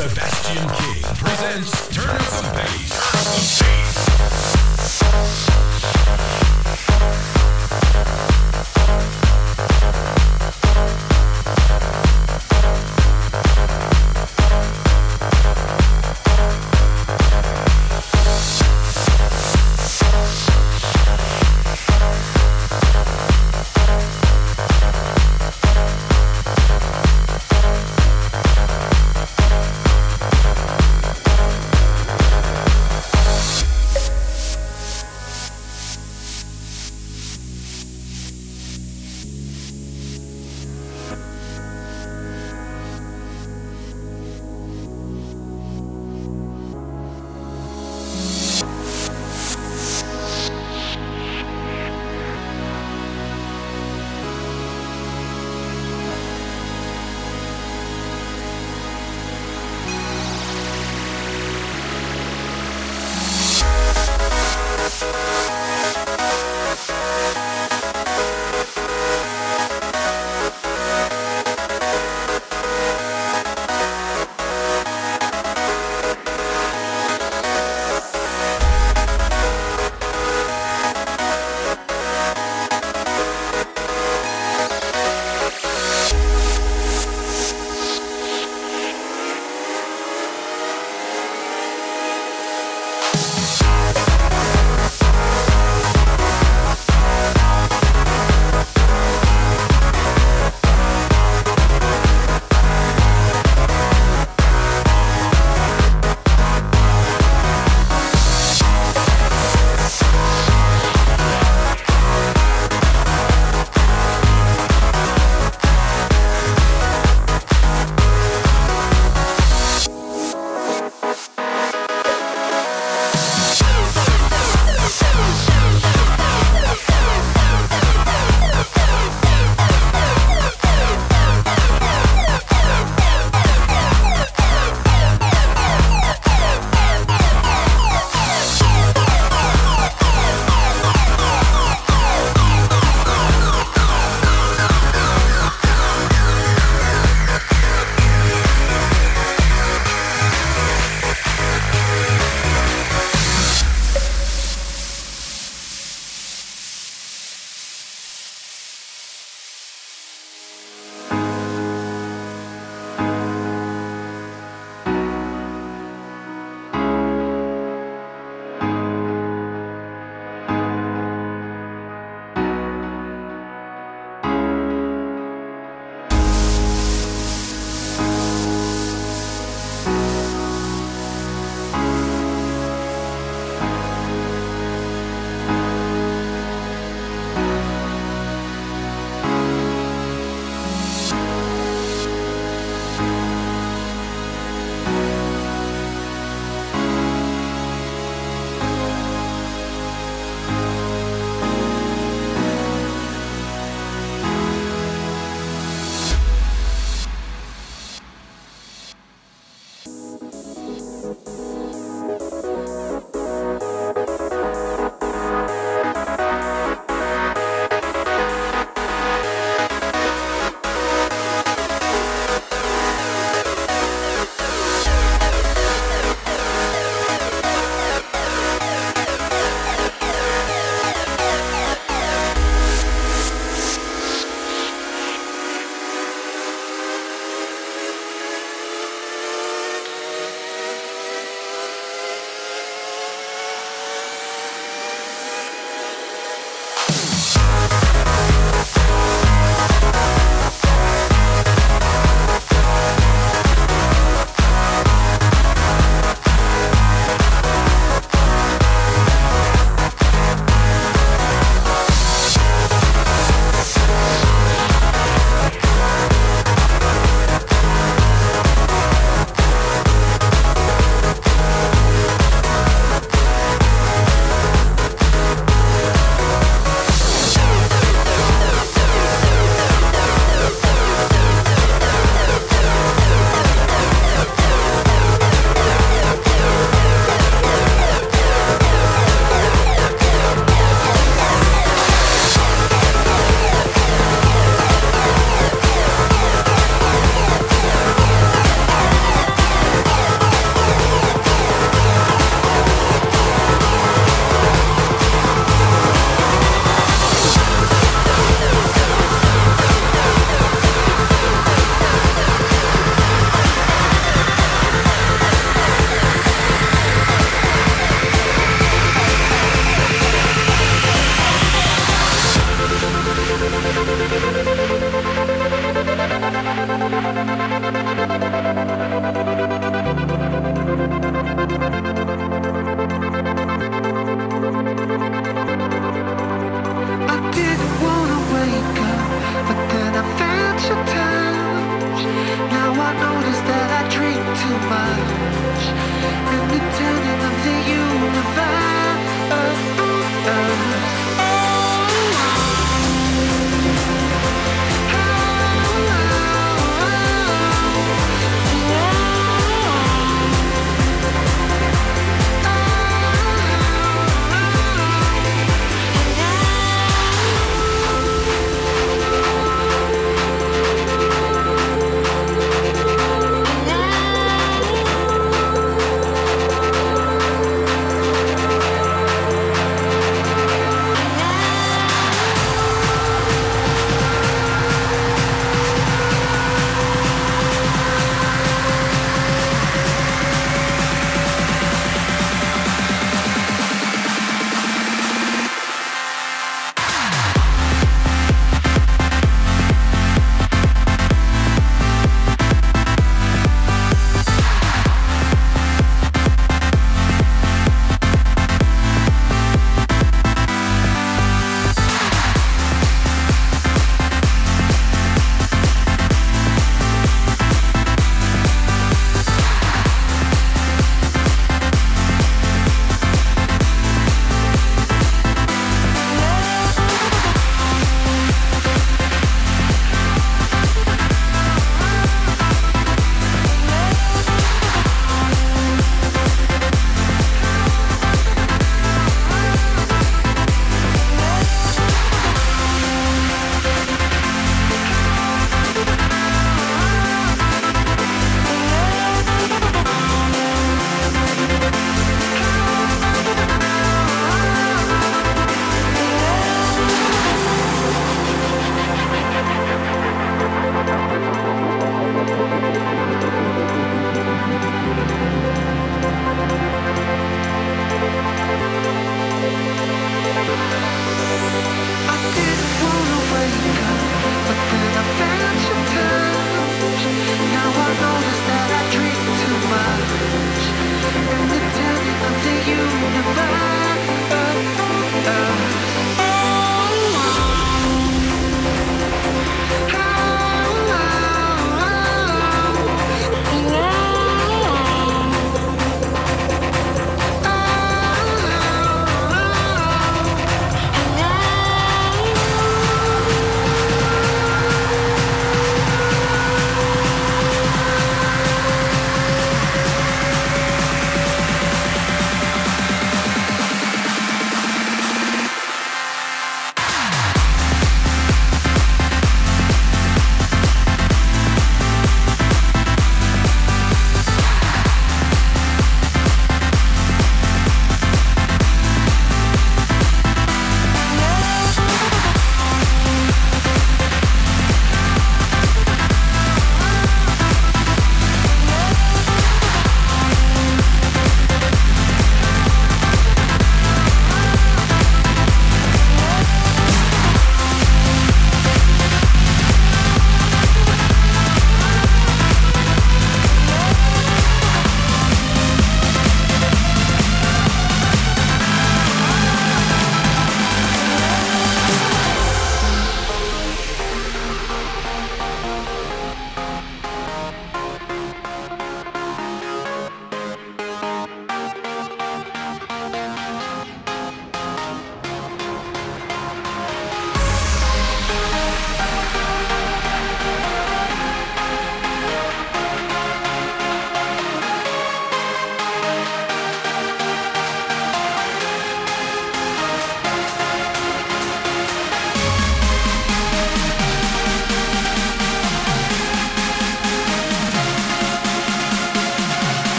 Sebastian King presents Turn Up the Bass.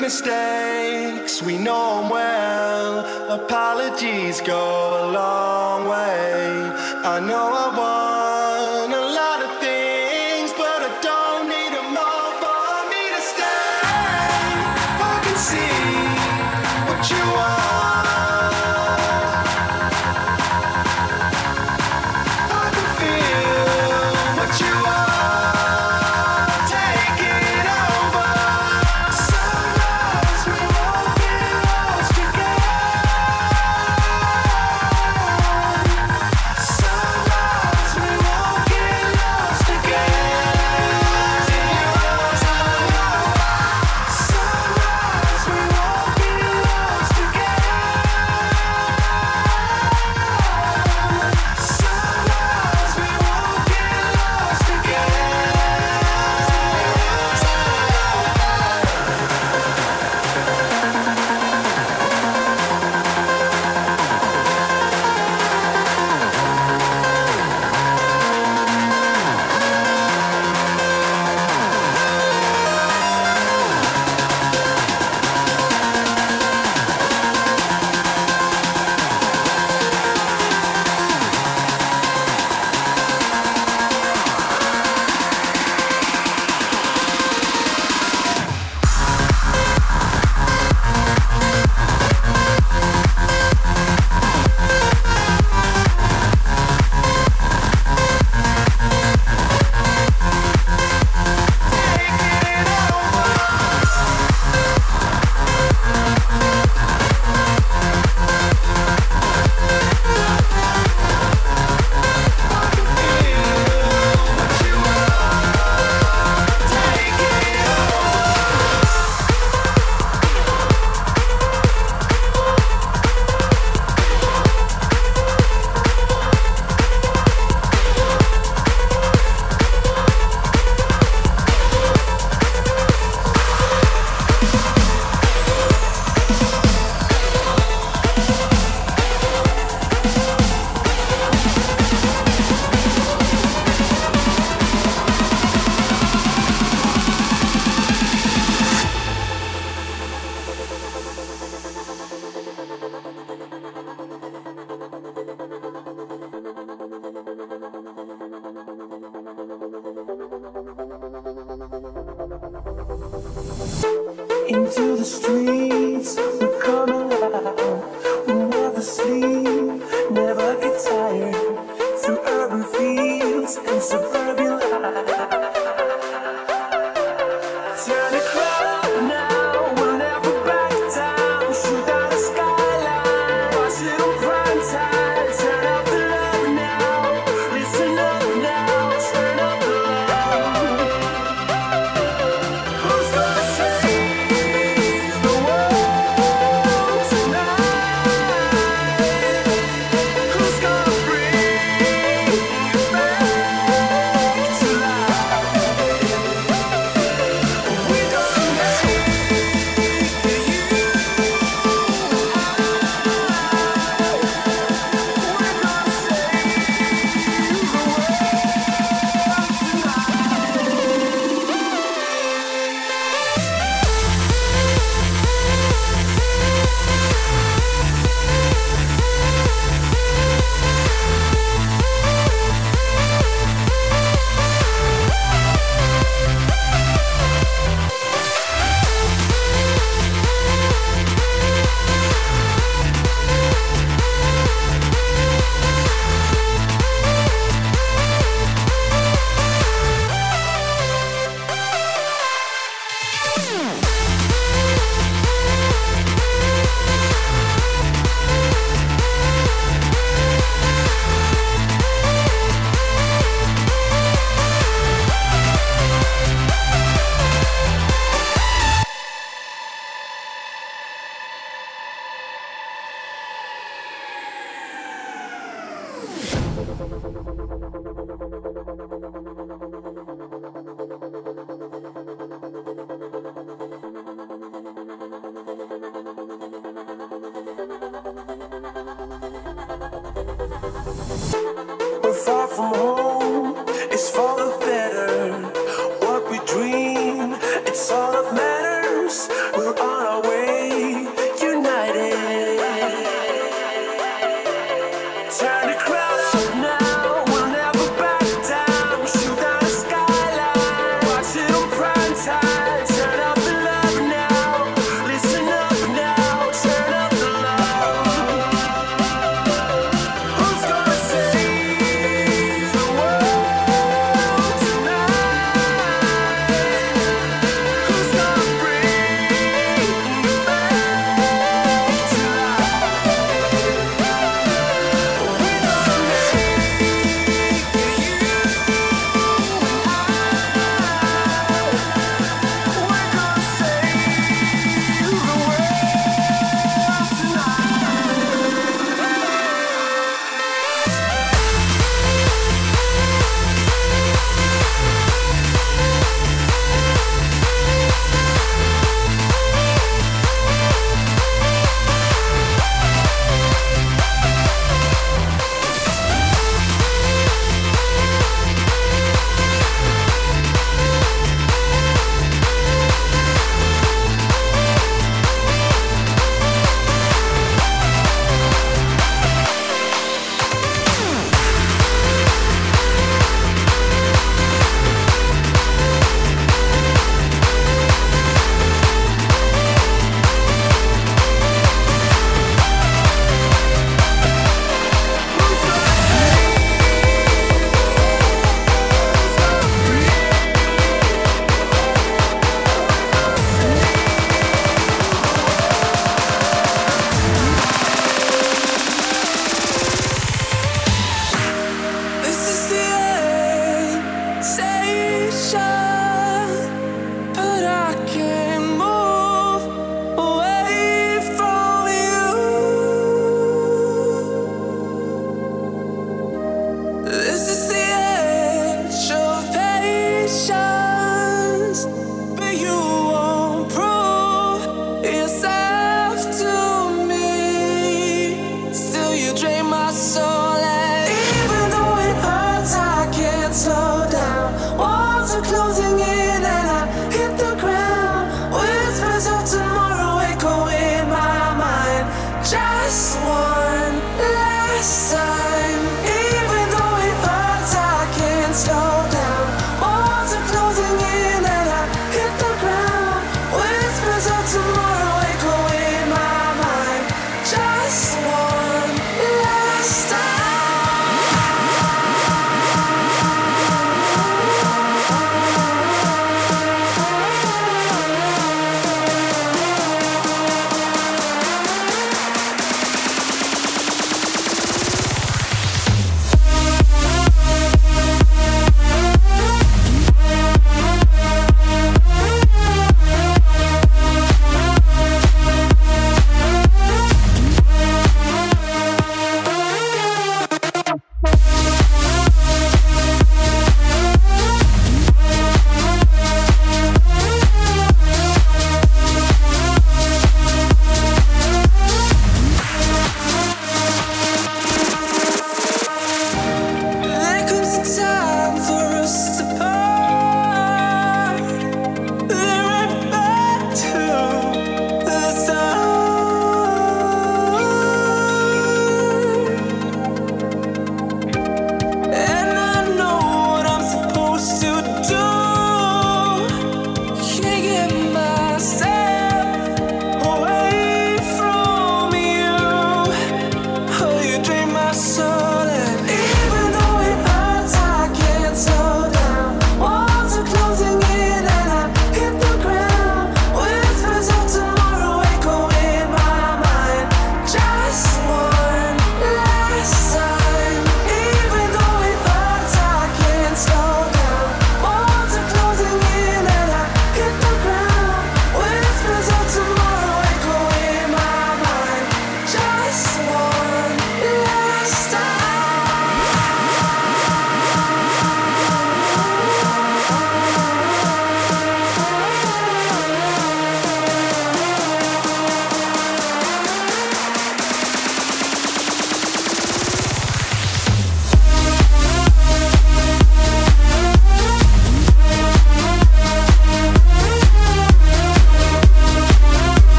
mistakes, we know them well. Apologies go a long way. I know I